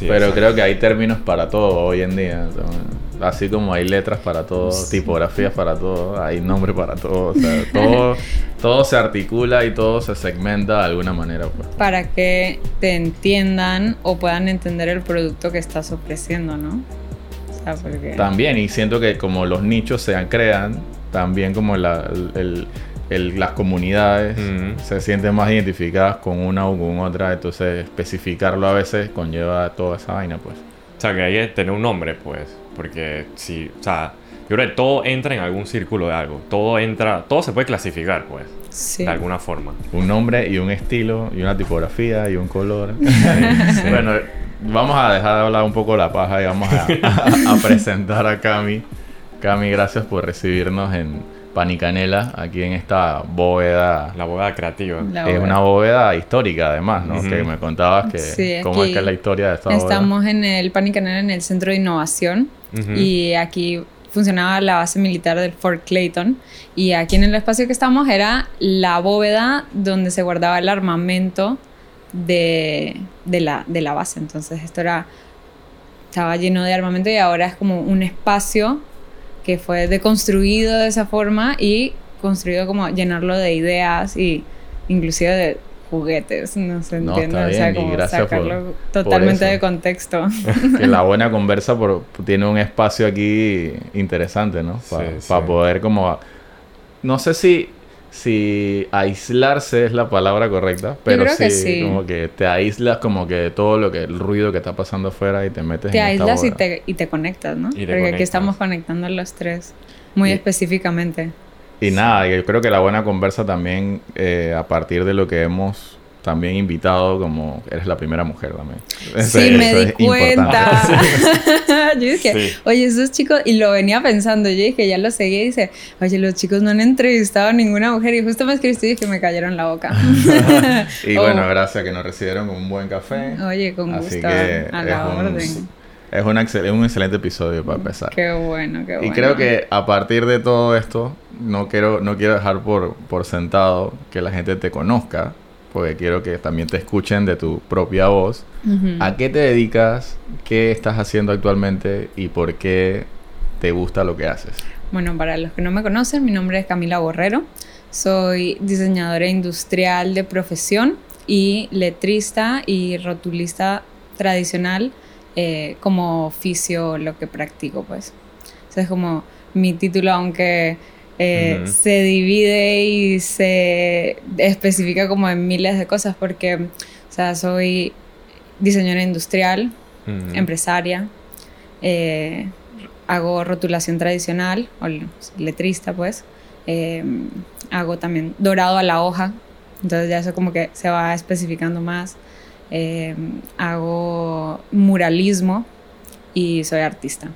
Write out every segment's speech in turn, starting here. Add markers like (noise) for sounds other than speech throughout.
Pero creo que hay términos para todo hoy en día. Así como hay letras para todo, tipografías para todo, hay nombre para todo. O sea, (laughs) todo, todo se articula y todo se segmenta de alguna manera. Pues. Para que te entiendan o puedan entender el producto que estás ofreciendo, ¿no? También, y siento que como los nichos se crean, también como la, el las comunidades se sienten más identificadas con una o con otra, entonces especificarlo a veces conlleva toda esa vaina, pues. O sea, que hay que tener un nombre, pues, porque si, o sea, yo creo que todo entra en algún círculo de algo, todo entra, todo se puede clasificar, pues, de alguna forma. Un nombre y un estilo y una tipografía y un color. (laughs) bueno, vamos a dejar de hablar un poco la paja y vamos (laughs) a, a presentar a Cami. Cami, gracias por recibirnos en Panicanela, aquí en esta bóveda. La bóveda creativa. es una bóveda histórica, además, ¿no? Que me contabas que cómo es que es la historia de esta bóveda. Estamos en el Panicanela, en el Centro de Innovación, y aquí funcionaba la base militar del Fort Clayton. Y aquí en el espacio que estamos era la bóveda donde se guardaba el armamento de, de, la, de la base. Entonces, esto era. Estaba lleno de armamento y ahora es como un espacio que fue deconstruido de esa forma y construido como llenarlo de ideas y inclusive de juguetes, no se entiende, o sea, como sacarlo totalmente de contexto. (laughs) que la buena conversa por, tiene un espacio aquí interesante, ¿no? Para poder como... No sé si si aislarse es la palabra correcta, pero sí, como que te aíslas como que todo lo que el ruido que está pasando afuera y te metes te aíslas y te, y te conectas, ¿no? Porque aquí estamos conectando los tres muy específicamente. Y nada, yo creo que la buena conversa también eh, a partir de lo que hemos también invitado como eres la primera mujer también. Sí, me di cuenta. (laughs) yo dije, oye, esos chicos, y lo venía pensando, yo dije, ya lo seguí y dice, oye, los chicos no han entrevistado a ninguna mujer y justo me escribiste y dije, me cayeron la boca. (laughs) y bueno, oh. gracias que nos recibieron con un buen café. Oye, con gusto. a la orden. Es un, un excelente episodio para empezar. Qué bueno, qué bueno. Y creo que a partir de todo esto, no quiero, no quiero dejar por, por sentado que la gente te conozca porque quiero que también te escuchen de tu propia voz. ¿A qué te dedicas? ¿Qué estás haciendo actualmente? ¿Y por qué te gusta lo que haces? Bueno, para los que no me conocen, mi nombre es Camila Borrero. Soy diseñadora industrial de profesión y letrista y rotulista tradicional eh, como oficio lo que practico, pues. O sea, es como mi título, aunque eh, se divide y se especifica como en miles de cosas porque, o sea, soy diseñadora industrial, empresaria, eh, hago rotulación tradicional, o letrista pues, em, hago también dorado a la hoja, entonces ya eso como que se va especificando más, em, hago muralismo y soy artista.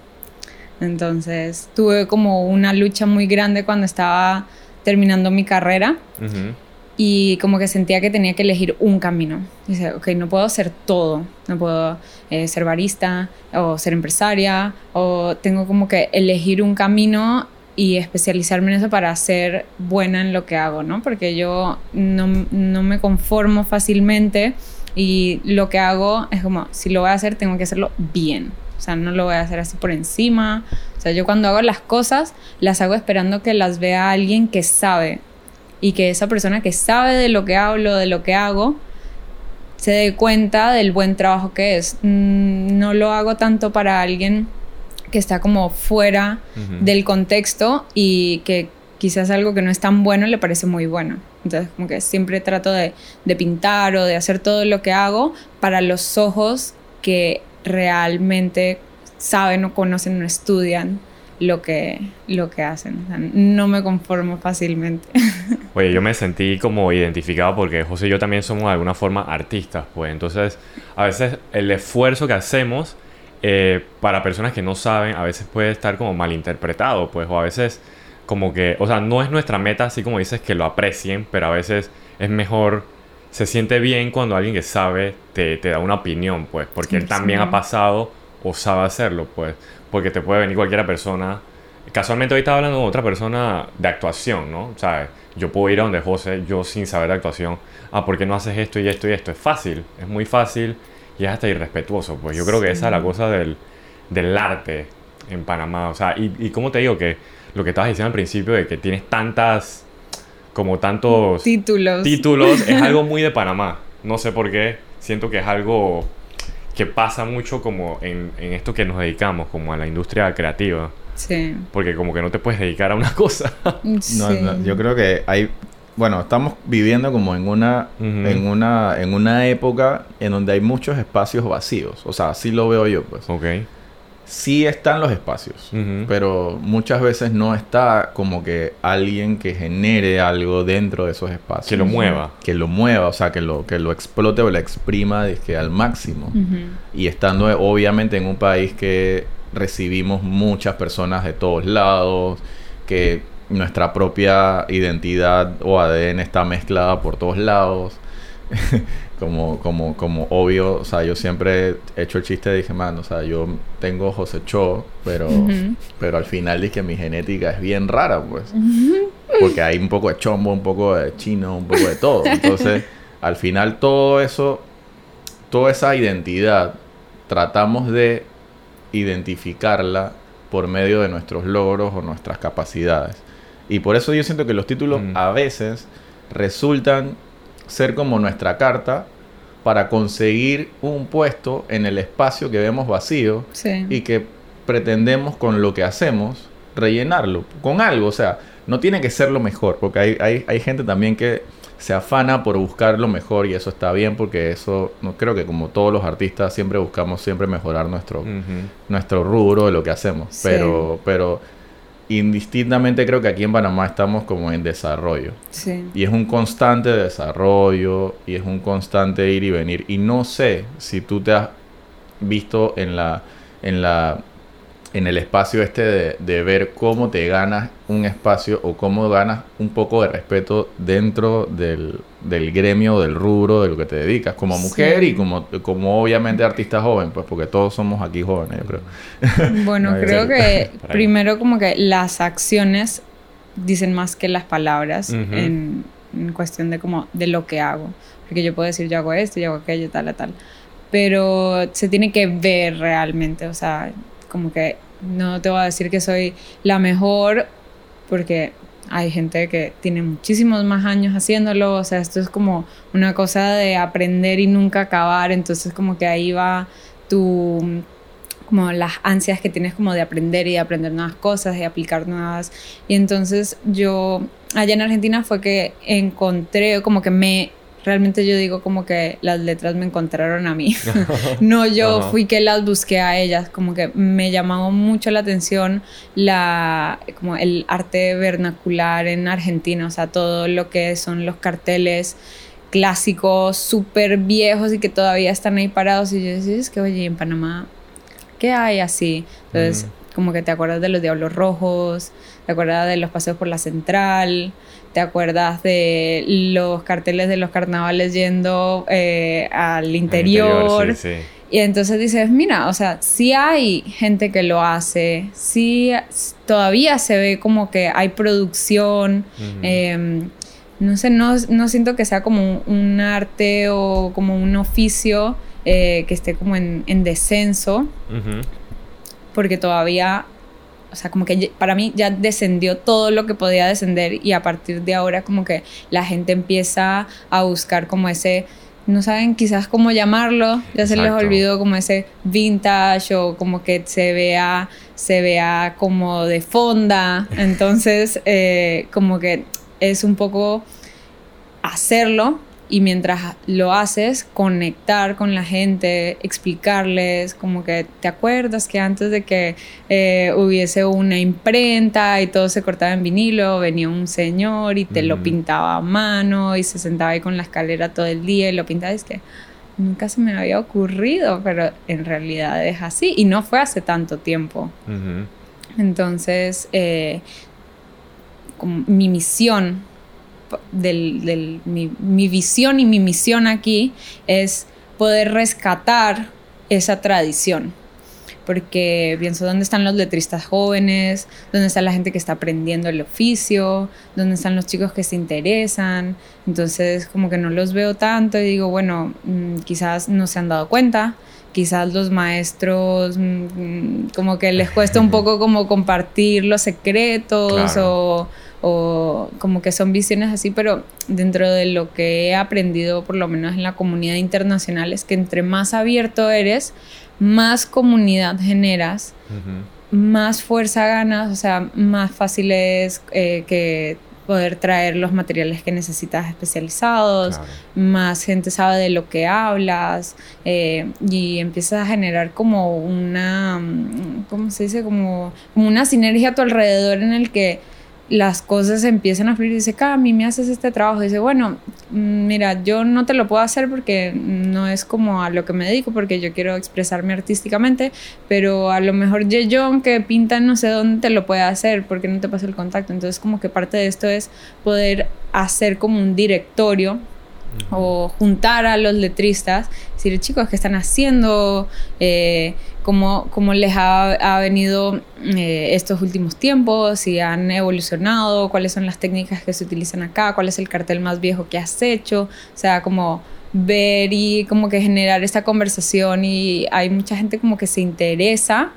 Entonces tuve como una lucha muy grande cuando estaba terminando mi carrera y como que sentía que tenía que elegir un camino. Dice, ok, no puedo ser todo, no puedo eh, ser barista o ser empresaria o tengo como que elegir un camino y especializarme en eso para ser buena en lo que hago, ¿no? Porque yo no, no me conformo fácilmente y lo que hago es como, si lo voy a hacer, tengo que hacerlo bien. O sea, no lo voy a hacer así por encima. O sea, yo cuando hago las cosas, las hago esperando que las vea alguien que sabe. Y que esa persona que sabe de lo que hablo, de lo que hago, se dé cuenta del buen trabajo que es. Mm, no lo hago tanto para alguien que está como fuera del contexto y que quizás algo que no es tan bueno le parece muy bueno. Entonces, como que siempre trato de, de pintar o de hacer todo lo que hago para los ojos que realmente saben o conocen o estudian lo que, lo que hacen. no me conformo fácilmente. (laughs) Oye, yo me sentí como identificado porque José y yo también somos de alguna forma artistas, pues entonces a veces el esfuerzo que hacemos eh, para personas que no saben a veces puede estar como malinterpretado, pues o a veces como que, o sea, no es nuestra meta así como dices que lo aprecien, pero a veces es mejor se siente bien cuando alguien que sabe te, te da una opinión, pues, porque él también ha pasado o sabe hacerlo, pues, porque te puede venir cualquiera persona. Casualmente hoy estaba hablando con otra persona de actuación, ¿no? ¿Sabes? Yo puedo ir a donde José, yo sin saber de actuación, ah, ¿por qué no haces esto y esto y esto? Es fácil, es muy fácil y es hasta irrespetuoso. Pues yo creo que esa es la cosa del, del arte en Panamá. O sea, y, y como te digo que lo que estabas diciendo al principio de que tienes tantas, como tantos títulos. Títulos, es algo (laughs) muy de Panamá. No sé por qué, siento que es algo que pasa mucho como en, en esto que nos dedicamos, como a la industria creativa. Sí. Porque como que no te puedes dedicar a una (laughs) cosa. Sí. No, no, yo creo que hay bueno, estamos viviendo como en una, en una, en una época en donde hay muchos espacios vacíos. O sea, así lo veo yo, pues. ok. Sí están los espacios, pero muchas veces no está como que alguien que genere algo dentro de esos espacios. Que lo mueva. Que lo mueva, o sea, que lo, que lo explote o lo exprima dizque, al máximo. Y estando eh, obviamente en un país que recibimos muchas personas de todos lados, que nuestra propia identidad o ADN está mezclada por todos lados. (laughs) como, como, como obvio, o sea, yo siempre he hecho el chiste, dije, man, o sea, yo tengo José Cho, pero, pero al final dije, mi genética es bien rara, pues. Porque hay un poco de chombo, un poco de chino, un poco de todo. Entonces, (laughs) al final todo eso, toda esa identidad, tratamos de identificarla por medio de nuestros logros o nuestras capacidades. Y por eso yo siento que los títulos Mm. a veces resultan ser como nuestra carta para conseguir un puesto en el espacio que vemos vacío Sí. y que pretendemos con lo que hacemos rellenarlo con algo. O sea, no tiene que ser lo mejor, porque hay, hay, hay gente también que se afana por buscar lo mejor y eso está bien porque eso, no creo que como todos los artistas siempre buscamos siempre mejorar nuestro, nuestro rubro de lo que hacemos. Sí. Pero, pero indistintamente creo que aquí en Panamá estamos como en desarrollo. Sí. Y es un constante desarrollo y es un constante ir y venir. Y no sé si tú te has visto en la en la en el espacio este de, de ver cómo te ganas un espacio o cómo ganas un poco de respeto dentro del, del gremio, del rubro, de lo que te dedicas, como mujer Sí. y como, como obviamente artista joven, pues porque todos somos aquí jóvenes, yo creo. (laughs) Bueno, (laughs) No, creo que (laughs) primero como que las acciones dicen más que las palabras en, en cuestión de como de lo que hago. Porque yo puedo decir yo hago esto, yo hago aquello, tal, tal. Pero se tiene que ver realmente, o sea, como que no te voy a decir que soy la mejor porque hay gente que tiene muchísimos más años haciéndolo, o sea, esto es como una cosa de aprender y nunca acabar, entonces como que ahí va tu como las ansias que tienes como de aprender y de aprender nuevas cosas y aplicar nuevas. Y entonces yo allá en Argentina fue que encontré como que me realmente yo digo como que las letras me encontraron a mí. (laughs) no yo Ajá. fui que las busqué a ellas, como que me llamó mucho la atención la como el arte vernacular en Argentina, o sea, todo lo que son los carteles clásicos súper viejos y que todavía están ahí parados y yo decía, es que oye, en Panamá ¿qué hay así? Entonces, como que te acuerdas de los Diablos Rojos, te acuerdas de los paseos por la central, te acuerdas de los carteles de los carnavales yendo eh, al Al interior. sí, sí. Y entonces dices, mira, o sea, sí hay gente que lo hace, sí todavía se ve como que hay producción, eh, no sé, no, no siento que sea como un, un arte o como un oficio eh, que esté como en, en descenso, porque todavía, o sea, como que para mí ya descendió todo lo que podía descender y a partir de ahora como que la gente empieza a buscar como ese, no saben quizás cómo llamarlo, ya se les olvidó como ese vintage o como que se vea, se vea como de fonda, (laughs) entonces eh, como que es un poco hacerlo y mientras lo haces, conectar con la gente, explicarles, como que te acuerdas que antes de que eh, hubiese una imprenta y todo se cortaba en vinilo, venía un señor y te lo pintaba a mano y se sentaba ahí con la escalera todo el día y lo pintaba. Y es que nunca se me había ocurrido, pero en realidad es así y no fue hace tanto tiempo. Entonces, eh, como mi misión, del, del- mi, mi visión y mi misión aquí es poder rescatar esa tradición. porque pienso dónde están los letristas jóvenes, dónde está la gente que está aprendiendo el oficio, dónde están los chicos que se interesan. Entonces como que no los veo tanto y digo, bueno, mm, quizás no se han dado cuenta, quizás los maestros mm, como que les cuesta un (laughs) poco como compartir los secretos o o como que son visiones así, pero dentro de lo que he aprendido, por lo menos en la comunidad internacional, es que entre más abierto eres, más comunidad generas, más fuerza ganas, o sea, más fácil es eh, que poder traer los materiales que necesitas especializados, más gente sabe de lo que hablas eh, y empiezas a generar como una, ¿cómo se dice? Como, como una sinergia a tu alrededor en el que las cosas empiezan a fluir y dice, a mí me haces este trabajo. dice, bueno, mm, mira, yo no te lo puedo hacer porque no es como a lo que me dedico, porque yo quiero expresarme artísticamente, pero a lo mejor John que pinta no sé dónde te lo puede hacer, porque no te pasa el contacto. Entonces como que parte de esto es poder hacer como un directorio o juntar a los letristas, decir, chicos, ¿qué están haciendo? Eh, ¿cómo, ¿cómo, les ha, venido eh, estos últimos tiempos? ¿Si han evolucionado? ¿Cuáles son las técnicas que se utilizan acá? ¿Cuál es el cartel más viejo que has hecho? O sea, como ver y como que generar esta conversación y hay mucha gente como que se interesa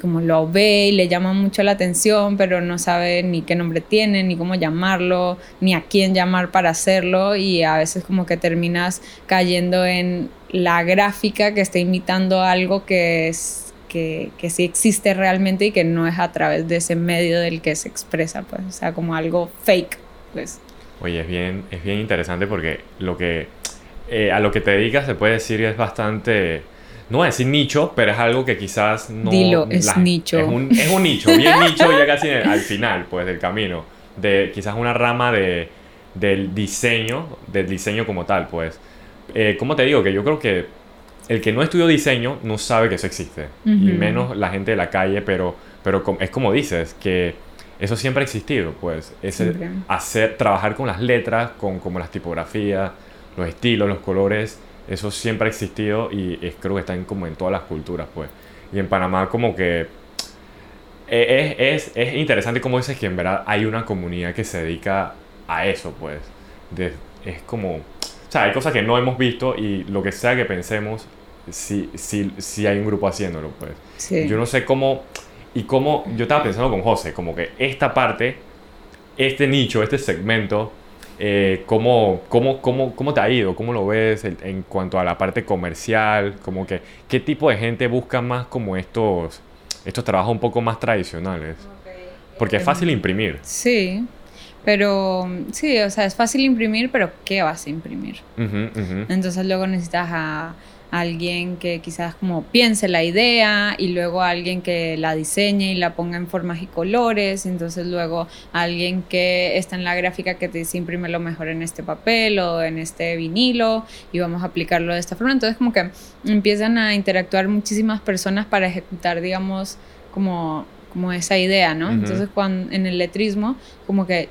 como lo ve y le llama mucho la atención, pero no sabe ni qué nombre tiene, ni cómo llamarlo, ni a quién llamar para hacerlo y a veces como que terminas cayendo en la gráfica que está imitando algo que es que, que sí existe realmente y que no es a través de ese medio del que se expresa, pues, o sea, como algo fake, pues. Oye, es bien, es bien interesante porque lo que eh, a lo que te dedicas se puede decir que es bastante no voy a decir nicho, pero es algo que quizás no... Dilo, es nicho. Es un, es un, nicho, bien nicho ya casi al final, pues, del camino. De quizás una rama de, del diseño, del diseño como tal, pues. Eh, ¿Cómo te digo? Que yo creo que el que no estudió diseño no sabe que eso existe. Y menos la gente de la calle, pero, pero es como dices, que eso siempre ha existido, pues. Es hacer, trabajar con las letras, con como las tipografías, los estilos, los colores eso siempre ha existido y es, creo que está en, como en todas las culturas, pues. Y en Panamá como que e, es, es, es interesante como dices que en verdad hay una comunidad que se dedica a eso, pues. es como... O sea, hay cosas que no hemos visto y lo que sea que pensemos, si, si, si hay un grupo haciéndolo, pues. Yo no sé cómo... Y cómo... Yo estaba pensando con José, como que esta parte, este nicho, este segmento eh, ¿cómo, cómo, cómo, cómo, te ha ido? ¿Cómo lo ves en, cuanto a la parte comercial? Como que, ¿Qué tipo de gente busca más como estos, estos trabajos un poco más tradicionales? Porque es fácil imprimir. Sí, pero sí, o sea, es fácil imprimir, pero ¿qué vas a imprimir? Entonces luego necesitas a alguien que quizás como piense la idea y luego alguien que la diseñe y la ponga en formas y colores, entonces luego alguien que está en la gráfica que te dice imprime lo mejor en este papel o en este vinilo y vamos a aplicarlo de esta forma. Entonces como que empiezan a interactuar muchísimas personas para ejecutar, digamos, como como esa idea, ¿no? Entonces, cuando, en el letrismo, como que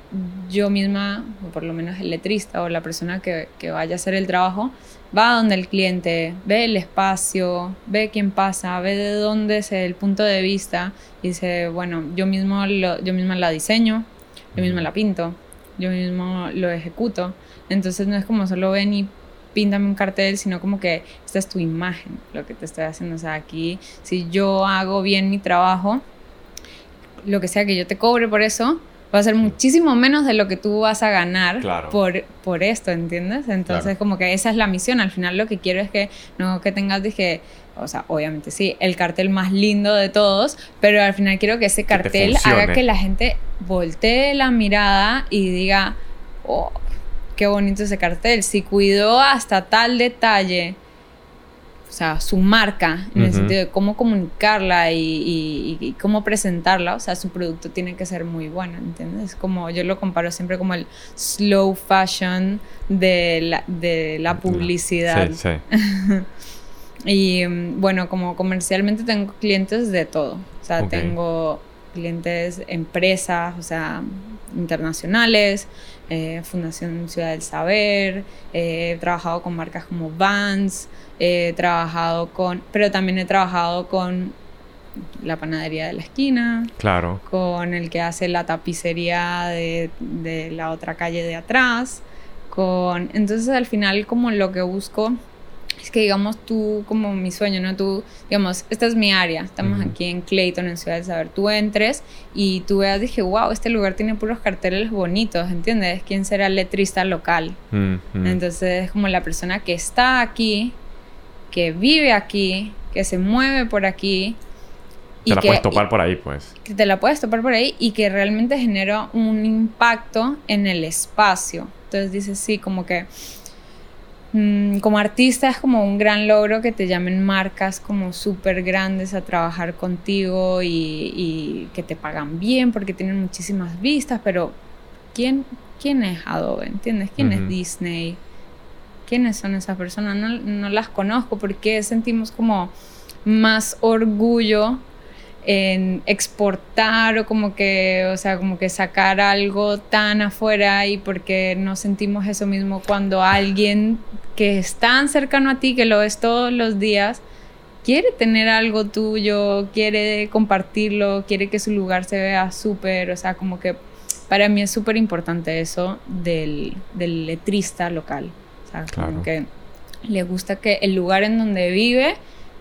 yo misma, o por lo menos el letrista o la persona que, que vaya a hacer el trabajo, va donde el cliente, ve el espacio, ve quién pasa, ve de dónde es el punto de vista y dice, bueno, yo, mismo yo misma la diseño, yo misma la pinto, yo mismo lo ejecuto. Entonces no es como solo ven y píntame un cartel, sino como que esta es tu imagen, lo que te estoy haciendo. O sea, aquí, si yo hago bien mi trabajo, lo que sea que yo te cobre por eso, va a ser muchísimo menos de lo que tú vas a ganar por, por esto, ¿entiendes? Entonces, como que esa es la misión. Al final lo que quiero es que no que tengas, dije, o sea, obviamente sí, el cartel más lindo de todos, pero al final quiero que ese cartel haga que la gente voltee la mirada y diga, oh, qué bonito ese cartel. Si cuidó hasta tal detalle o sea, su marca, en el sentido de cómo comunicarla y, cómo presentarla, o sea, su producto tiene que ser muy bueno, ¿entiendes? Como yo lo comparo siempre como el slow fashion de la, de la publicidad. Sí, sí. (laughs) y bueno, como comercialmente tengo clientes de todo, o sea, tengo clientes empresas, o sea, internacionales, eh, Fundación Ciudad del Saber, eh, he trabajado con marcas como Vans, he trabajado con, pero también he trabajado con la panadería de la esquina. Claro. Con el que hace la tapicería de, de la otra calle de atrás. Con... Entonces al final como lo que busco es que digamos tú, como mi sueño, ¿no? Tú, digamos, esta es mi área, estamos aquí en Clayton, en Ciudad del Saber, tú entres y tú veas, dije, wow, este lugar tiene puros carteles bonitos, ¿entiendes? ¿Quién será el letrista local? Entonces es como la persona que está aquí, que vive aquí, que se mueve por aquí. Y te la puedes topar por ahí, pues. Que te la puedes topar por ahí y que realmente genera un impacto en el espacio. Entonces dices, sí, como que Mm, como artista es como un gran logro que te llamen marcas como súper grandes a trabajar contigo y, que te pagan bien porque tienen muchísimas vistas, pero ¿quién, quién es Adobe? ¿Entiendes? ¿Quién es Disney? ¿Quiénes son esas personas? No, no las conozco porque sentimos como más orgullo en exportar o como que, o sea, como que sacar algo tan afuera y porque no sentimos eso mismo cuando alguien que es tan cercano a ti, que lo ves todos los días, quiere tener algo tuyo, quiere compartirlo, quiere que su lugar se vea súper, o sea, como que para mí es súper importante eso del, del, letrista local, o sea, como que le gusta que el lugar en donde vive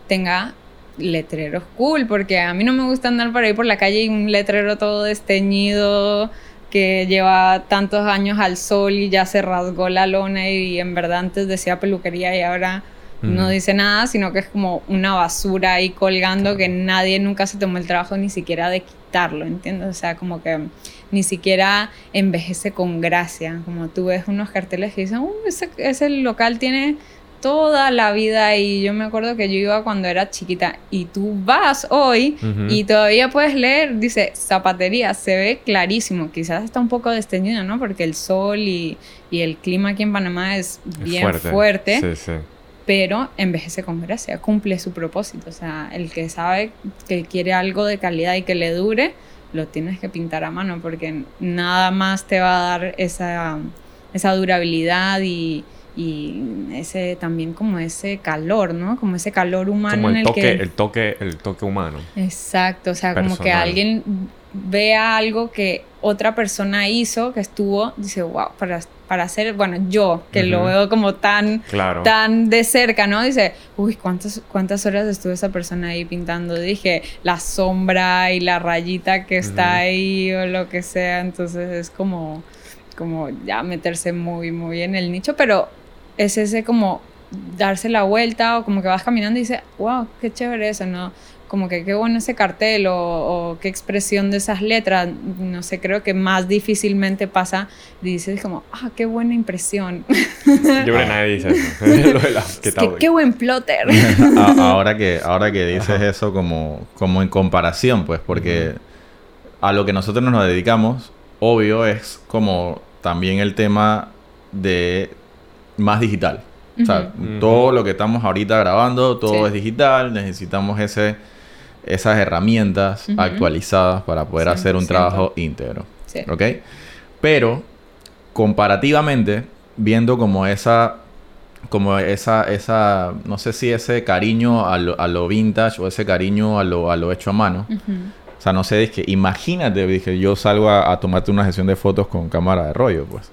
tenga letreros cool, porque a mí no me gusta andar por ahí por la calle y un letrero todo desteñido que lleva tantos años al sol y ya se rasgó la lona y en verdad antes decía peluquería y ahora no dice nada, sino que es como una basura ahí colgando que nadie nunca se tomó el trabajo ni siquiera de quitarlo, ¿entiendes? O sea, como que ni siquiera envejece con gracia, como tú ves unos carteles que dicen, uh, ese, ese local tiene toda la vida y yo me acuerdo que yo iba cuando era chiquita y tú vas hoy y todavía puedes leer, dice zapatería, se ve clarísimo, quizás está un poco desteñido, ¿no? Porque el sol y, el clima aquí en Panamá es bien fuerte, sí, sí. pero envejece con gracia, cumple su propósito, o sea, el que sabe que quiere algo de calidad y que le dure, lo tienes que pintar a mano porque nada más te va a dar esa, esa durabilidad y y ese también como ese calor, ¿no? Como ese calor humano el en el toque, que... el toque, el toque humano. Exacto, o sea, como que alguien vea algo que otra persona hizo, que estuvo, dice, wow, para, para hacer, bueno, yo, que lo veo como tan, tan de cerca, ¿no? Dice, uy, ¿cuántas, ¿cuántas horas estuvo esa persona ahí pintando? Dije, la sombra y la rayita que está ahí o lo que sea, entonces es como como ya meterse muy, muy en el nicho, pero es ese como darse la vuelta o como que vas caminando y dices, wow, qué chévere eso, ¿no? Como que qué bueno ese cartel o, qué expresión de esas letras, no sé, creo que más difícilmente pasa, dices como, ah, qué buena impresión. Yo creo que nadie dice eso. (laughs) qué, buen plotter. (laughs) ahora, que, ahora que dices eso como, como en comparación, pues, porque a lo que nosotros nos dedicamos, obvio es como también el tema de más digital. O sea, todo lo que estamos ahorita grabando, todo es digital, necesitamos ese, esas herramientas actualizadas para poder hacer un trabajo íntegro. ¿Ok? Pero, comparativamente, viendo como esa, como esa, esa, no sé si ese cariño a lo, a lo vintage o ese cariño a lo, a lo hecho a mano. O sea, no sé, es que imagínate, dije, yo salgo a, a tomarte una sesión de fotos con cámara de rollo, pues.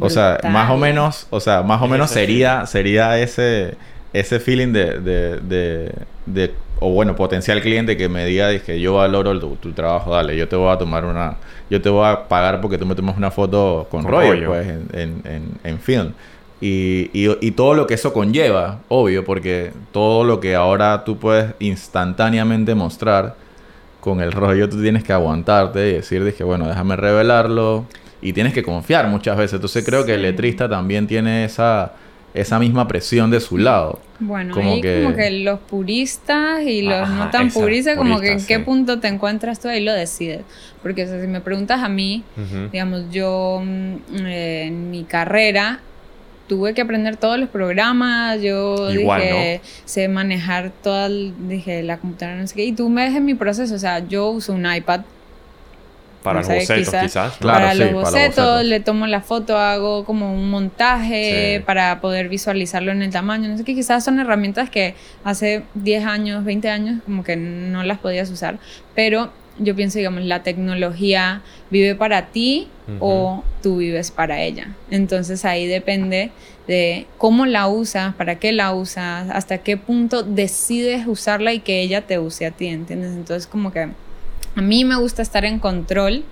O sea, más o menos, o sea, más o menos sería, sería ese, ese feeling de, de, de, o bueno, potencial cliente que me diga, que yo valoro tu, trabajo, dale, yo te voy a tomar una, yo te voy a pagar porque tú me tomas una foto con, rollo, pues, en, en, en, film. Y, y, y, todo lo que eso conlleva, obvio, porque todo lo que ahora tú puedes instantáneamente mostrar con el rollo, tú tienes que aguantarte y decir, dije, bueno, déjame revelarlo, y tienes que confiar muchas veces. Entonces creo que el letrista también tiene esa, esa misma presión de su lado. Bueno, como ahí que... como que los puristas y los no tan puristas, como que en qué punto te encuentras tú ahí lo decides. Porque si me preguntas a mí, digamos, yo mm, en mi carrera tuve que aprender todos los programas, yo dije, sé manejar toda, dije, la computadora, no sé qué, y tú me ves en mi proceso, o sea, yo uso un iPad Para los bocetos, quizás. para, los bocetos, le tomo la foto, hago como un montaje para poder visualizarlo en el tamaño. No sé qué, quizás son herramientas que hace 10 años, 20 años, como que no las podías usar. Pero yo pienso, digamos, la tecnología vive para ti o tú vives para ella. Entonces ahí depende de cómo la usas, para qué la usas, hasta qué punto decides usarla y que ella te use a ti, ¿entiendes? Entonces como que a mí me gusta estar en control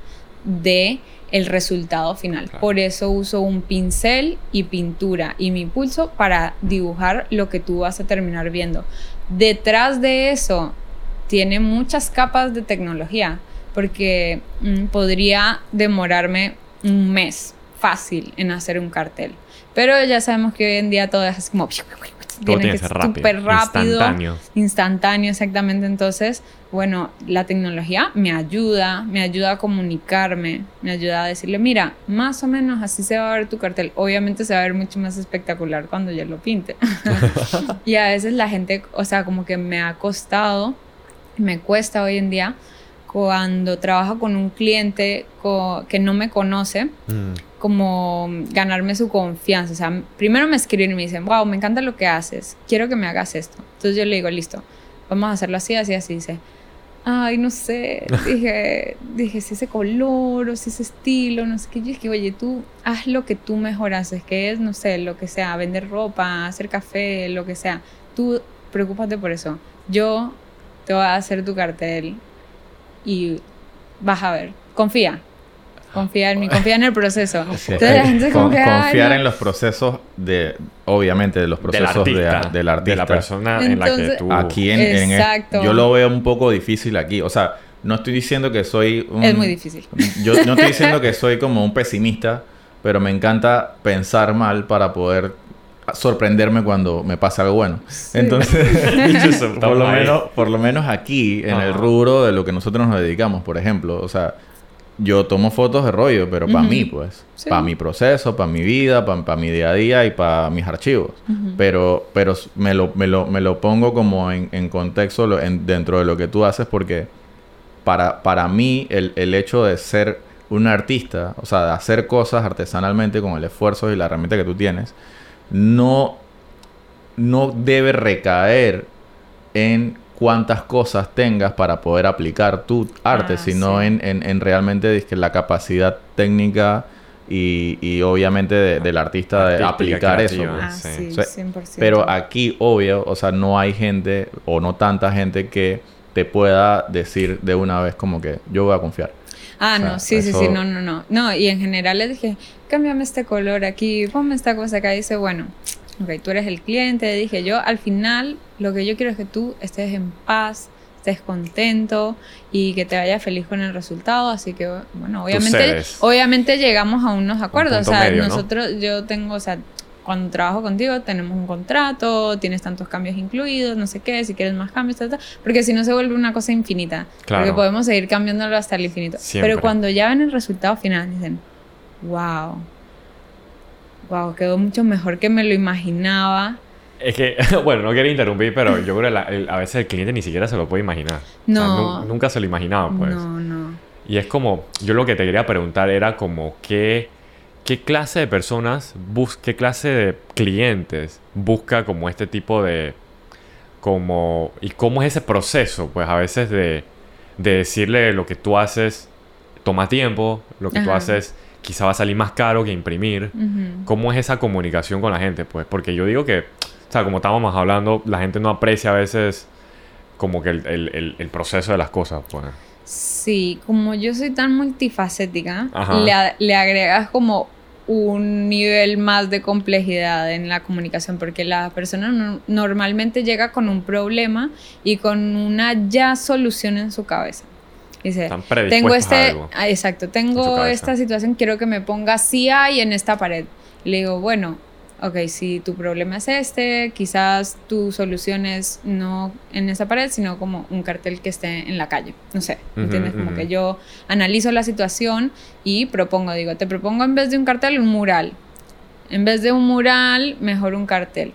de el resultado final. Por eso uso un pincel y pintura y mi pulso para dibujar lo que tú vas a terminar viendo. Detrás de eso tiene muchas capas de tecnología porque mm, podría demorarme un mes fácil en hacer un cartel. Pero ya sabemos que hoy en día todo es como tiene que ser súper rápido, instantáneo. instantáneo, exactamente. Entonces, bueno, la tecnología me ayuda, me ayuda a comunicarme, me ayuda a decirle, mira, más o menos así se va a ver tu cartel. Obviamente se va a ver mucho más espectacular cuando yo lo pinte. (laughs) y a veces la gente, o sea, como que me ha costado, me cuesta hoy en día cuando trabajo con un cliente que no me conoce, mm. Como ganarme su confianza. O sea, primero me escriben y me dicen, wow, me encanta lo que haces, quiero que me hagas esto. Entonces yo le digo, listo, vamos a hacerlo así, así, así. Dice, ay, no sé, (laughs) dije, dije, si ese color o si ese estilo, no sé qué. Yo dije, oye, tú haz lo que tú mejor haces, que es, no sé, lo que sea, vender ropa, hacer café, lo que sea. Tú preocúpate por eso. Yo te voy a hacer tu cartel y vas a ver, confía. Confía en mí, confía en el proceso. Entonces la gente como que, confiar en los procesos de, obviamente, de los procesos del artista, de, artista. De la persona en la que tú... Aquí en, en yo lo veo un poco difícil aquí. O sea, no estoy diciendo que soy un... Es muy difícil. Yo no estoy diciendo que soy como un pesimista, pero me encanta pensar mal para poder sorprenderme cuando me pasa algo bueno. Entonces, (laughs) por, lo menos, por lo menos aquí, en el rubro de lo que nosotros nos dedicamos, por ejemplo, o sea, yo tomo fotos de rollo, pero para mí, pues. Para mi proceso, para mi vida, para mi día a día y para mis archivos. Pero, pero me, lo, me, lo, me lo pongo como en, en contexto dentro de lo que tú haces porque para, para mí el, el hecho de ser un artista, o sea, de hacer cosas artesanalmente con el esfuerzo y la herramienta que tú tienes, no, no debe recaer en cuántas cosas tengas para poder aplicar tu arte, ah, sino en, en, realmente la capacidad técnica y, obviamente del artista de aplicar eso. Pues. Ah, pero aquí, obvio, o sea, no hay gente o no tanta gente que te pueda decir de una vez como que yo voy a confiar. Ah, no, sí, sí, sí, no, no, no. No, y en general le dije, cámbiame este color aquí, ponme esta cosa acá. Y dice, bueno, ok, tú eres el cliente. Dije, yo al final lo que yo quiero es que tú estés en paz, estés contento y que te vaya feliz con el resultado. Así que, bueno, obviamente, obviamente llegamos a unos acuerdos. o sea, nosotros, yo tengo, o sea, cuando trabajo contigo tenemos un contrato, tienes tantos cambios incluidos, no sé qué, si quieres más cambios, tal, porque si no se vuelve una cosa infinita. Claro. Porque podemos seguir cambiándolo hasta el infinito. Pero cuando ya ven el resultado final, dicen, wow, wow, quedó mucho mejor que me lo imaginaba. Es que, (laughs) bueno, no quiero interrumpir, pero yo creo que a veces el cliente ni siquiera se lo puede imaginar. No. nunca se lo imaginaba, pues. No, no. Y es como, yo lo que te quería preguntar era como, ¿qué ¿qué clase de personas, bus qué clase de clientes busca como este tipo de... como... y cómo es ese proceso? Pues a veces de, de decirle lo que tú haces toma tiempo, lo que tú haces quizá va a salir más caro que imprimir. ¿Cómo es esa comunicación con la gente? Pues porque yo digo que, o sea, como estábamos hablando, la gente no aprecia a veces como que el, el, el, proceso de las cosas. Pues. Sí, como yo soy tan multifacética, le, le, agregas como un nivel más de complejidad en la comunicación, porque la persona normalmente llega con un problema y con una ya solución en su cabeza. Dice, tengo este, ah, exacto, tengo esta situación, quiero que me ponga sí hay en esta pared. le digo, bueno, ok, si tu problema es este, quizás tu solución es no en esa pared, sino como un cartel que esté en la calle. No sé, ¿entiendes? como que yo analizo la situación y propongo, digo, te propongo en vez de un cartel un mural. En vez de un mural, mejor un cartel.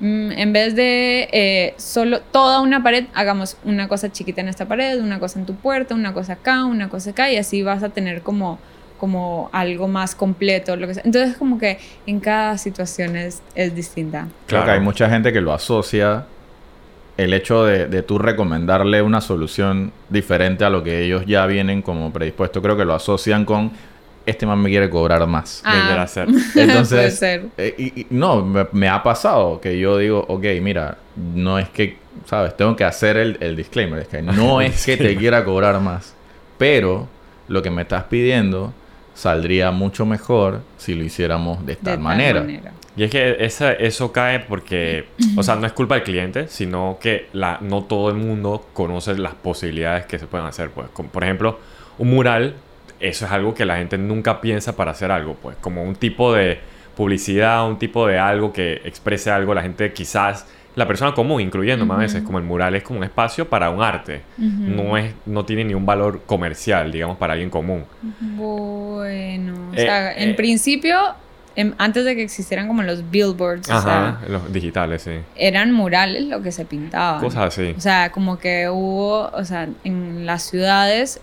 Mm, en vez de eh, solo toda una pared, hagamos una cosa chiquita en esta pared, una cosa en tu puerta, una cosa acá, una cosa acá, y así vas a tener como como algo más completo, lo que sea. Entonces, como que en cada situación es, es distinta. Creo que hay mucha gente que lo asocia el hecho de, de tú recomendarle una solución diferente a lo que ellos ya vienen como predispuestos, creo que lo asocian con este man me quiere cobrar más. Ah. hacer. (laughs) Entonces, Puede ser. eh, y- y no, me, me ha pasado que yo digo, ok, mira, no es que, ¿sabes? Tengo que hacer el, el disclaimer, es que (laughs) no es que te quiera cobrar más, pero lo que me estás pidiendo saldría mucho mejor si lo hiciéramos de De esta tal manera. Y es que esa, eso cae porque, o sea, no es culpa del cliente, sino que la, no todo el mundo conoce las posibilidades que se pueden hacer. Pues, Como, por ejemplo, un mural, eso es algo que la gente nunca piensa para hacer algo, pues, como un tipo de publicidad, un tipo de algo que exprese algo, la gente quizás, la persona común, incluyéndome a veces, como el mural es como un espacio para un arte, no, es, no tiene ni un valor comercial, digamos, para alguien común. Bueno, o Eh, sea, en eh. principio, em, antes de que existieran como los billboards, o sea, los digitales, sí. eran murales lo que se pintaban. Cosas así. O sea, como que hubo, o sea, en las ciudades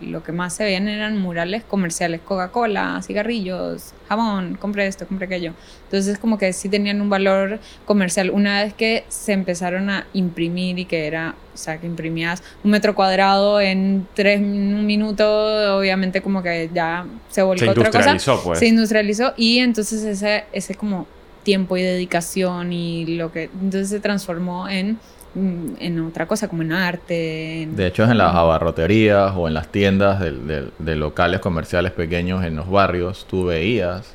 lo que más se veían eran murales comerciales, Coca-Cola, cigarrillos, jabón, compre esto, compre aquello. Entonces como que sí tenían un valor comercial. Una vez que se empezaron a imprimir y que era, o sea, que imprimías un metro cuadrado en tres en un minuto, obviamente como que ya se volvió Se otra cosa. industrializó, pues. Se industrializó y entonces ese, ese como tiempo y dedicación y lo que entonces se transformó en, en otra cosa, como en arte. en- De hecho, es en las abarroterías o en las tiendas de, de- de locales comerciales pequeños en los barrios, tú veías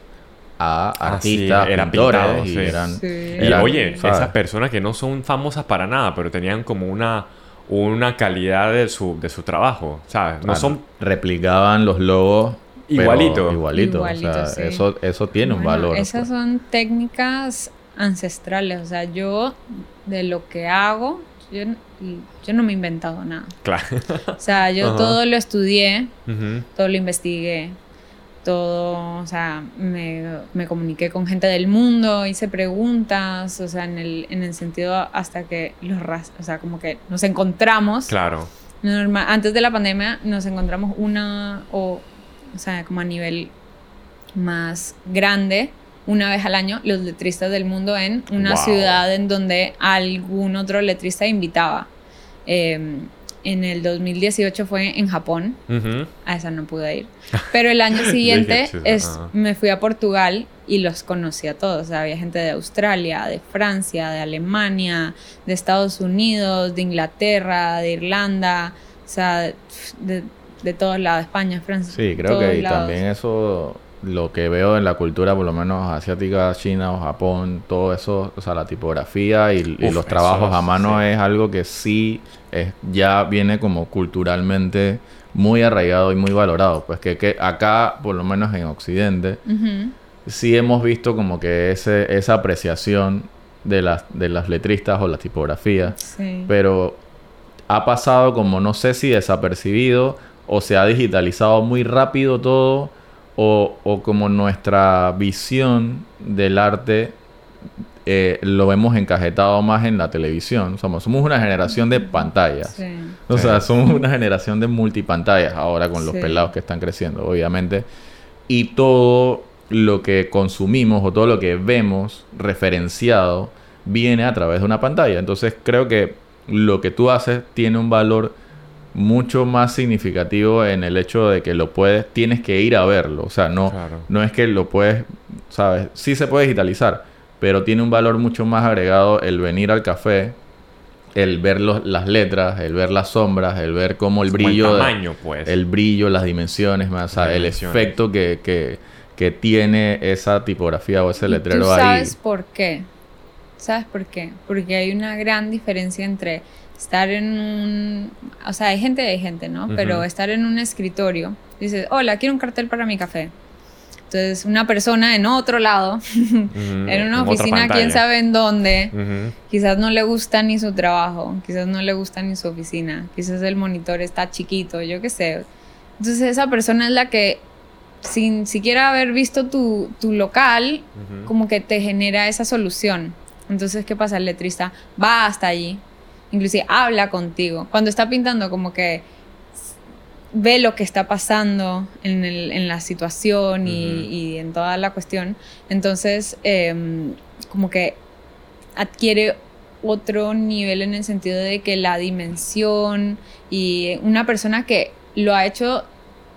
a Ah, sí, artistas, eran pintores pintados, y sí. eran... Sí. Y Eran, oye, ¿sabes? esas personas que no son famosas para nada, pero tenían como una, una calidad de su, de su trabajo, ¿sabes? No Claro, son... replicaban los logos Igualito. igualito, Igualito, o sea, sí. eso eso tiene un valor. Esas pues. son técnicas ancestrales, o sea, yo de lo que hago, yo, yo no me he inventado nada. Claro. O sea, yo todo lo estudié, todo lo investigué, todo, o sea, me, me comuniqué con gente del mundo, hice preguntas, o sea, en el, en el sentido hasta que los, ras- o sea, como que nos encontramos. Claro. Norma- antes de la pandemia nos encontramos una, o, o sea, como a nivel más grande, una vez al año, los letristas del mundo en una Wow. ciudad en donde algún otro letrista invitaba. Eh, en el 2018 fue en Japón, Ujú. a esa no pude ir. (laughs) Pero el año siguiente es, ajá. me fui a Portugal y los conocí a todos. O sea, había gente de Australia, de Francia, de Alemania, de Estados Unidos, de Inglaterra, de Irlanda, o sea, de, de todos lados, España, Francia. Sí, creo que y también eso, lo que veo en la cultura, por lo menos asiática, China o Japón, todo eso, o sea, la tipografía y, los trabajos a mano sí. es algo que sí es, ya viene como culturalmente muy arraigado y muy valorado. Pues que, que acá, por lo menos en Occidente, sí hemos visto como que ese, esa apreciación de las, de las letristas o las tipografías Sí. pero ha pasado como no sé si desapercibido o se ha digitalizado muy rápido todo o, o como nuestra visión del arte eh, lo hemos encajetado más en la televisión. Somos, somos una generación de pantallas. Sí. O Sí. sea, somos una generación de multipantallas ahora con los Sí. pelados que están creciendo, obviamente. Y todo lo que consumimos o todo lo que vemos referenciado viene a través de una pantalla. Entonces creo que lo que tú haces tiene un valor mucho más significativo en el hecho de que lo puedes, tienes que ir a verlo. O sea, no, Claro. no es que lo puedes, ¿sabes? Sí se puede digitalizar, pero tiene un valor mucho más agregado el venir al café, el ver los- las letras, el ver las sombras, el ver cómo el brillo, el de- tamaño, pues. el brillo, las dimensiones, más, o sea, Las el efecto que, que, que tiene esa tipografía o ese ¿Y letrero ¿Tú ahí. sabes por qué? ¿Sabes por qué? Porque hay una gran diferencia entre estar en un... O sea, hay gente hay gente, ¿no? Pero estar en un escritorio, dices, hola, quiero un cartel para mi café. Entonces, una persona en otro lado, (laughs) en una oficina, quién sabe en dónde, quizás no le gusta ni su trabajo, quizás no le gusta ni su oficina, quizás el monitor está chiquito, yo qué sé. Entonces, esa persona es la que, sin siquiera haber visto tu, tu local, como que te genera esa solución. Entonces, ¿qué pasa? El letrista va hasta allí, inclusive habla contigo. Cuando está pintando, como que ve lo que está pasando en, el, en la situación y, y, en toda la cuestión. Entonces, em, como que adquiere otro nivel en el sentido de que la dimensión y una persona que lo ha hecho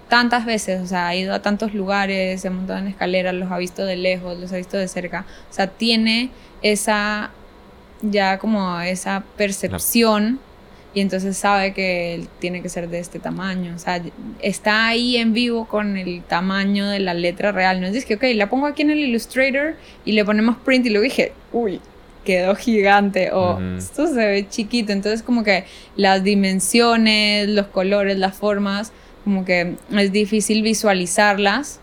tantas veces, o sea, ha ido a tantos lugares, se ha montado en escaleras, los ha visto de lejos, los ha visto de cerca, o sea, tiene esa, ya como esa percepción y entonces sabe que él tiene que ser de este tamaño, o sea, está ahí en vivo con el tamaño de la letra real, no es que, ok, la pongo aquí en el Illustrator y le ponemos print y lo dije, uy, quedó gigante o esto se ve chiquito. Entonces como que las dimensiones, los colores, las formas, como que es difícil visualizarlas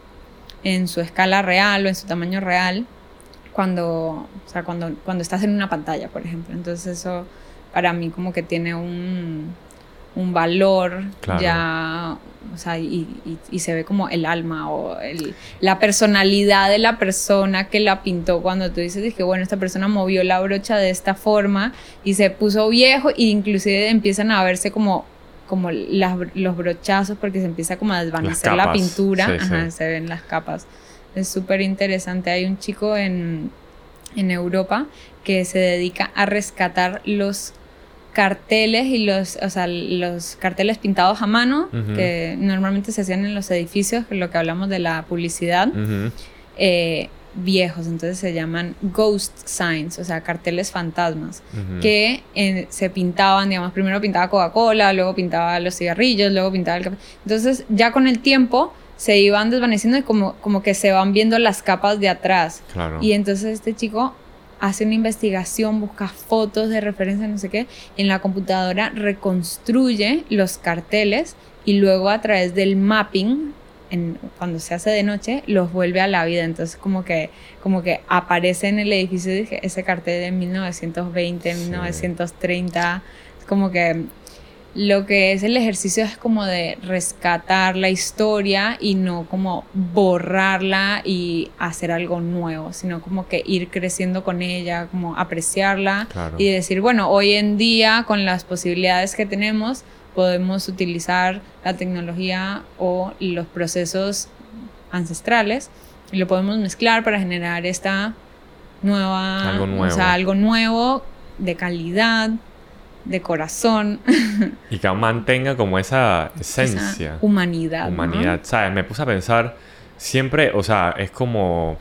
en su escala real o en su tamaño real cuando, o sea, cuando, cuando estás en una pantalla, por ejemplo. Entonces eso para mí como que tiene un, un valor ya, o sea, y, y, se ve como el alma o el, la personalidad de la persona que la pintó cuando tú dices, dije, bueno, esta persona movió la brocha de esta forma y se puso viejo e inclusive empiezan a verse como como las, los brochazos porque se empieza como a desvanecer la pintura, Ajá, se ven las capas. Es súper interesante. Hay un chico en, en Europa que se dedica a rescatar los carteles y los, o sea, los carteles pintados a mano, que normalmente se hacían en los edificios, lo que hablamos de la publicidad, eh, viejos, entonces se llaman ghost signs, o sea, carteles fantasmas, que se pintaban, digamos, primero pintaba Coca-Cola, luego pintaba los cigarrillos, luego pintaba el café. Entonces, ya con el tiempo se iban desvaneciendo y como, como que se van viendo las capas de atrás. Y entonces este chico hace una investigación, busca fotos de referencia, no sé qué, en la computadora reconstruye los carteles y luego a través del mapping, en, cuando se hace de noche, los vuelve a la vida. Entonces como que, como que aparece en el edificio ese cartel de 1920, 1930, como que lo que es el ejercicio es como de rescatar la historia y no como borrarla y hacer algo nuevo, sino como que ir creciendo con ella, como apreciarla y decir, bueno, hoy en día con las posibilidades que tenemos podemos utilizar la tecnología o los procesos ancestrales y lo podemos mezclar para generar esta nueva, algo nuevo, o sea, algo nuevo de calidad, de corazón. (laughs) y que mantenga como esa esencia. humanidad. Humanidad. ¿Sabes? Me puse a pensar siempre, o sea, es como,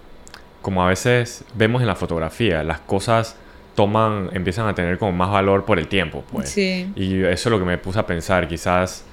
como a veces vemos en la fotografía, las cosas toman, empiezan a tener como más valor por el tiempo, pues. Sí. Y eso es lo que me puse a pensar, quizás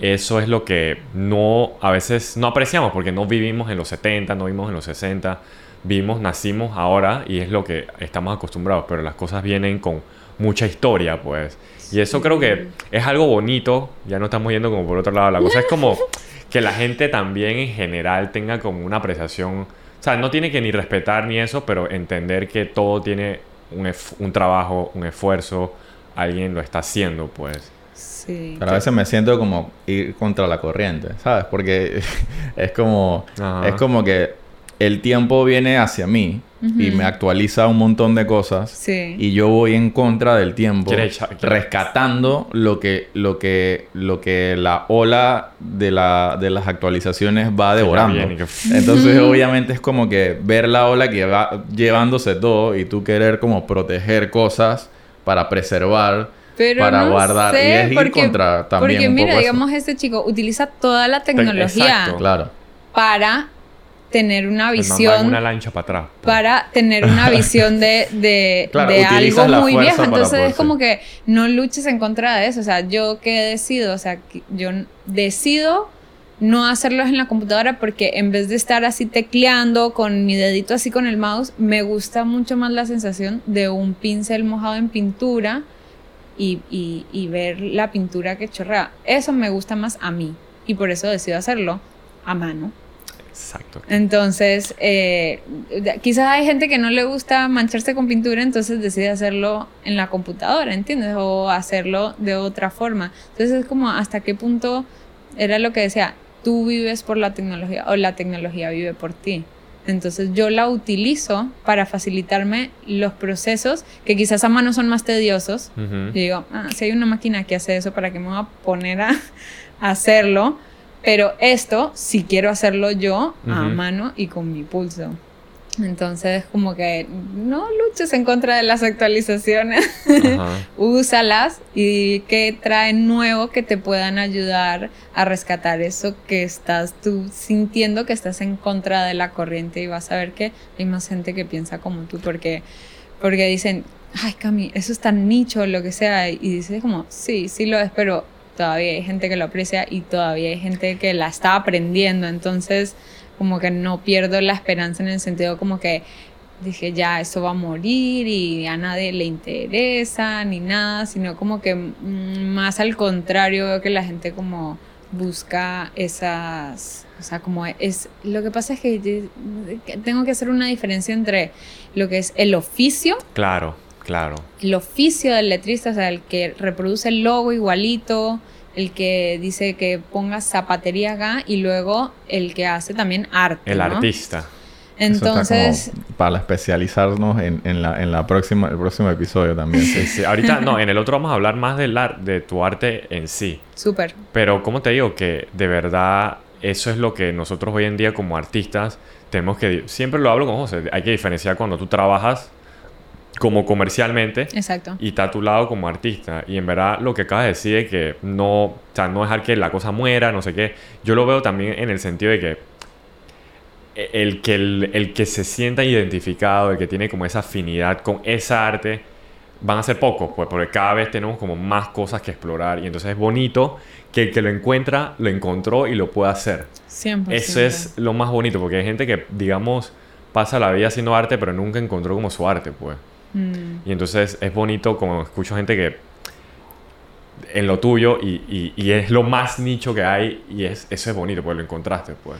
eso es lo que no, a veces no apreciamos porque no vivimos en los 70, no vivimos en los 60, vimos, nacimos ahora y es lo que estamos acostumbrados, pero las cosas vienen con mucha historia, pues. Y eso creo que es algo bonito, ya no estamos yendo como por otro lado, la cosa es como (laughs) que la gente también en general tenga como una apreciación, o sea, no tiene que ni respetar ni eso, pero entender que todo tiene un, un trabajo, un esfuerzo, alguien lo está haciendo, pues. Sí. Pero a veces me siento como ir contra la corriente, ¿sabes? Porque (laughs) es como, es como que el tiempo viene hacia mí y me actualiza un montón de cosas y yo voy en contra del tiempo rescatando lo que lo que lo que la ola de la de las actualizaciones va devorando. entonces (laughs) obviamente es como que ver la ola que va llevándose todo y tú querer como proteger cosas para preservar para guardar. Y es ir contra también porque mira digamos este chico utiliza toda la tecnología claro. para tener una visión. una lancha para atrás. Pues. Para tener una (laughs) visión de, de, (laughs) de algo muy viejo. Entonces es como que no luches en contra de eso. O sea, yo que decido, o sea, yo decido no hacerlos en la computadora porque en vez de estar así tecleando con mi dedito así con el mouse, me gusta mucho más la sensación de un pincel mojado en pintura y, y, y ver la pintura que chorrea. Eso me gusta más a mí y por eso decido hacerlo a mano. Exacto. Entonces, eh, quizás hay gente que no le gusta mancharse con pintura, entonces decide hacerlo en la computadora, ¿entiendes? O hacerlo de otra forma. Entonces es como hasta qué punto era lo que decía, tú vives por la tecnología o la tecnología vive por ti. Entonces yo la utilizo para facilitarme los procesos que quizás a mano son más tediosos. Y digo, ah, si hay una máquina que hace eso, ¿para qué me voy a poner a, (laughs) hacerlo? Pero esto, si quiero hacerlo yo a mano y con mi pulso. Entonces, como que no luches en contra de las actualizaciones, (laughs) úsalas y que traen nuevo que te puedan ayudar a rescatar eso que estás tú sintiendo que estás en contra de la corriente y vas a ver que hay más gente que piensa como tú porque, porque dicen, ay Cami, eso es tan nicho, lo que sea, y dices como, sí, sí lo es, pero todavía hay gente que lo aprecia y todavía hay gente que la está aprendiendo, entonces como que no pierdo la esperanza en el sentido como que dije ya eso va a morir y a nadie le interesa ni nada, sino como que mm, más al contrario veo que la gente como busca esas, o sea, como es, lo que pasa es que tengo que hacer una diferencia entre lo que es el oficio. Claro, claro. El oficio del letrista, o sea, el que reproduce el logo igualito, el que dice que ponga zapatería acá y luego el que hace también arte. El artista. Entonces... para especializarnos en, en, la, en la próxima, el próximo episodio también. Sí, sí. Ahorita, no, en el otro vamos a hablar más del de tu arte en sí. Súper. Pero, ¿cómo te digo? Que de verdad eso es lo que nosotros hoy en día como artistas tenemos que... Siempre lo hablo con José. Hay que diferenciar cuando tú trabajas como comercialmente Exacto. y está a tu lado como artista. Y en verdad lo que acabas de decir es que no, o sea, no dejar que la cosa muera, no sé qué. Yo lo veo también en el sentido de que el que, el, que se sienta identificado, el que tiene como esa afinidad con esa arte, van a ser pocos, pues porque cada vez tenemos como más cosas que explorar y entonces es bonito que el que lo encuentra, lo encontró y lo pueda hacer. Siempre. Eso es lo más bonito, porque hay gente que, digamos, pasa la vida haciendo arte, pero nunca encontró como su arte, pues. Mm. Y entonces es bonito como escucho gente que en lo tuyo y, y, es lo más nicho que hay y es, eso es bonito, pues lo encontraste, pues.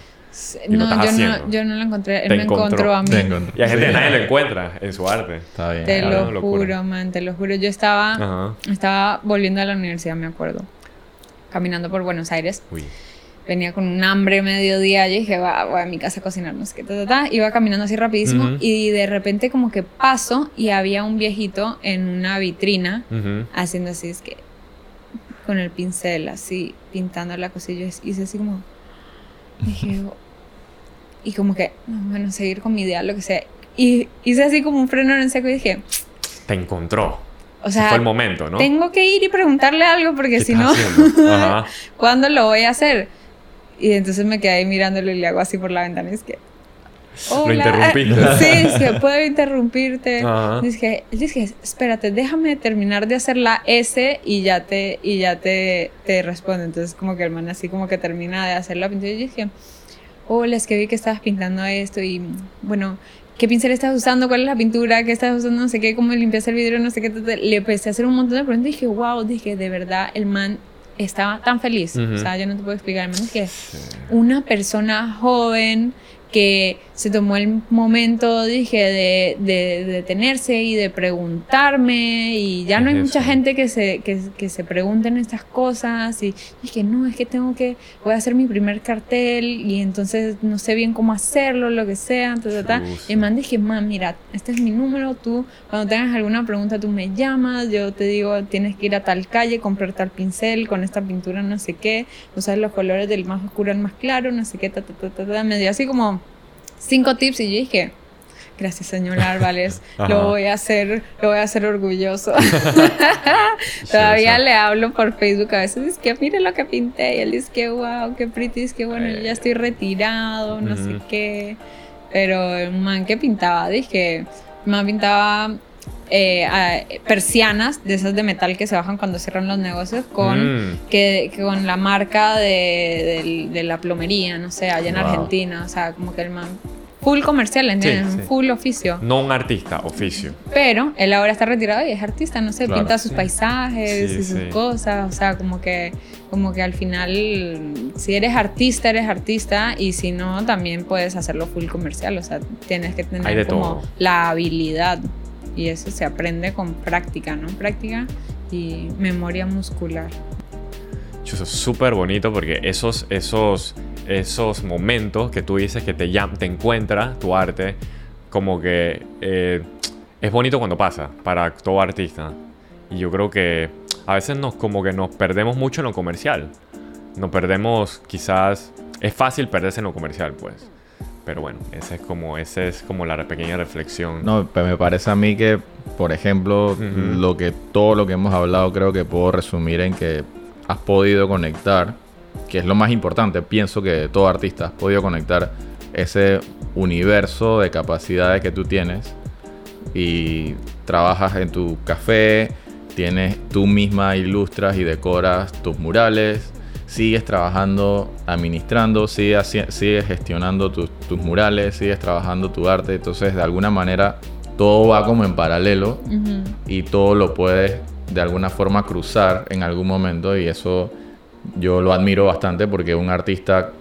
no, yo no, yo no lo encontré, él me encontró, a mí. Y hay gente que nadie lo encuentra en su arte. Está bien. Te lo juro, man, te lo juro. Yo estaba, estaba volviendo a la universidad, me acuerdo. Caminando por Buenos Aires. Uy venía con un hambre mediodía, yo dije, va, voy a mi casa a cocinar, no sé qué, ta, ta, iba caminando así rapidísimo y de repente como que paso y había un viejito en una vitrina haciendo así, es que con el pincel así, pintando la cosilla, y hice así como, dije, y como que, bueno, seguir con mi idea, lo que sea, y hice así como un freno en seco y dije, te encontró. O sea, fue el momento, ¿no? Tengo que ir y preguntarle algo porque si no, (laughs) ¿cuándo lo voy a hacer? Y entonces me quedé ahí mirándolo y le hago así por la ventana y es que... Lo interrumpiste. Sí, es que (laughs) puedo interrumpirte. Dije, dije, espérate, déjame terminar de hacer la S y ya te, y ya te, te responde. Entonces como que el man así como que termina de hacer la pintura y dije, hola, es que vi que estabas pintando esto y bueno, ¿qué pincel estás usando? ¿Cuál es la pintura? ¿Qué estás usando? No sé qué, cómo limpias el vidrio, no sé qué. Le empecé a hacer un montón de preguntas y dije, wow, dije, de verdad, el man estaba tan feliz. O sea, yo no te puedo explicar, menos que una persona joven que se tomó el momento, dije, de, de, detenerse y de preguntarme y ya no hay mucha gente que se, que, que, se pregunten estas cosas y dije, no, es que tengo que, voy a hacer mi primer cartel y entonces no sé bien cómo hacerlo, lo que sea, y man dije, man, mira, este es mi número, tú cuando tengas alguna pregunta tú me llamas, yo te digo, tienes que ir a tal calle, comprar tal pincel con esta pintura no sé qué, usar los colores del más oscuro al más claro, no sé qué, ta, ta, ta, ta, me dio así como cinco tips y yo dije, gracias señor Álvarez, (laughs) lo voy a hacer, lo voy a hacer orgulloso. (laughs) Todavía le hablo por Facebook a veces, dice que mire lo que pinté y él dice que wow, qué pretty, es que bueno, yo ya estoy retirado, no sé qué. Pero el man que pintaba, dije, el man pintaba eh, persianas de esas de metal que se bajan cuando cierran los negocios con, mm. que, con la marca de, de, la plomería, no sé, allá en Argentina. O sea, como que el man full comercial, ¿entiendes? Full oficio. No un artista, oficio. Pero él ahora está retirado y es artista, no sé, pinta sus paisajes y sus cosas, o sea, como que, como que al final, si eres artista, eres artista y si no, también puedes hacerlo full comercial, o sea, tienes que tener como la habilidad y eso se aprende con práctica, ¿no? Práctica y memoria muscular. Eso es súper bonito porque esos, esos esos momentos que tú dices que te, te encuentra tu arte, como que eh, es bonito cuando pasa para todo artista. Y yo creo que a veces nos como que nos perdemos mucho en lo comercial. Nos perdemos quizás es fácil perderse en lo comercial, pues. Pero bueno, esa es como esa es como la pequeña reflexión. No, pues me parece a mí que por ejemplo, lo que todo lo que hemos hablado creo que puedo resumir en que has podido conectar, que es lo más importante, pienso que todo artista has podido conectar ese universo de capacidades que tú tienes y trabajas en tu café, tienes tú misma ilustras y decoras tus murales, sigues trabajando, administrando, sigues, sigues gestionando tus, tus murales, sigues trabajando tu arte, entonces de alguna manera todo va como en paralelo y todo lo puedes de alguna forma cruzar en algún momento y eso yo lo admiro bastante porque un artista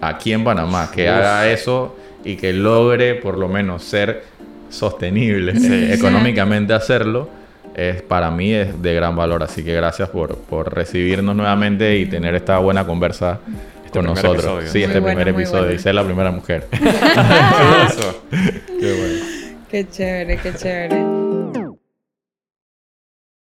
aquí en Panamá que haga eso y que logre por lo menos ser sostenible económicamente hacerlo es para mí es de gran valor así que gracias por, por recibirnos nuevamente y tener esta buena conversa este con nosotros. Sí, este primer episodio y ser la primera mujer. (laughs) Qué chévere, qué chévere.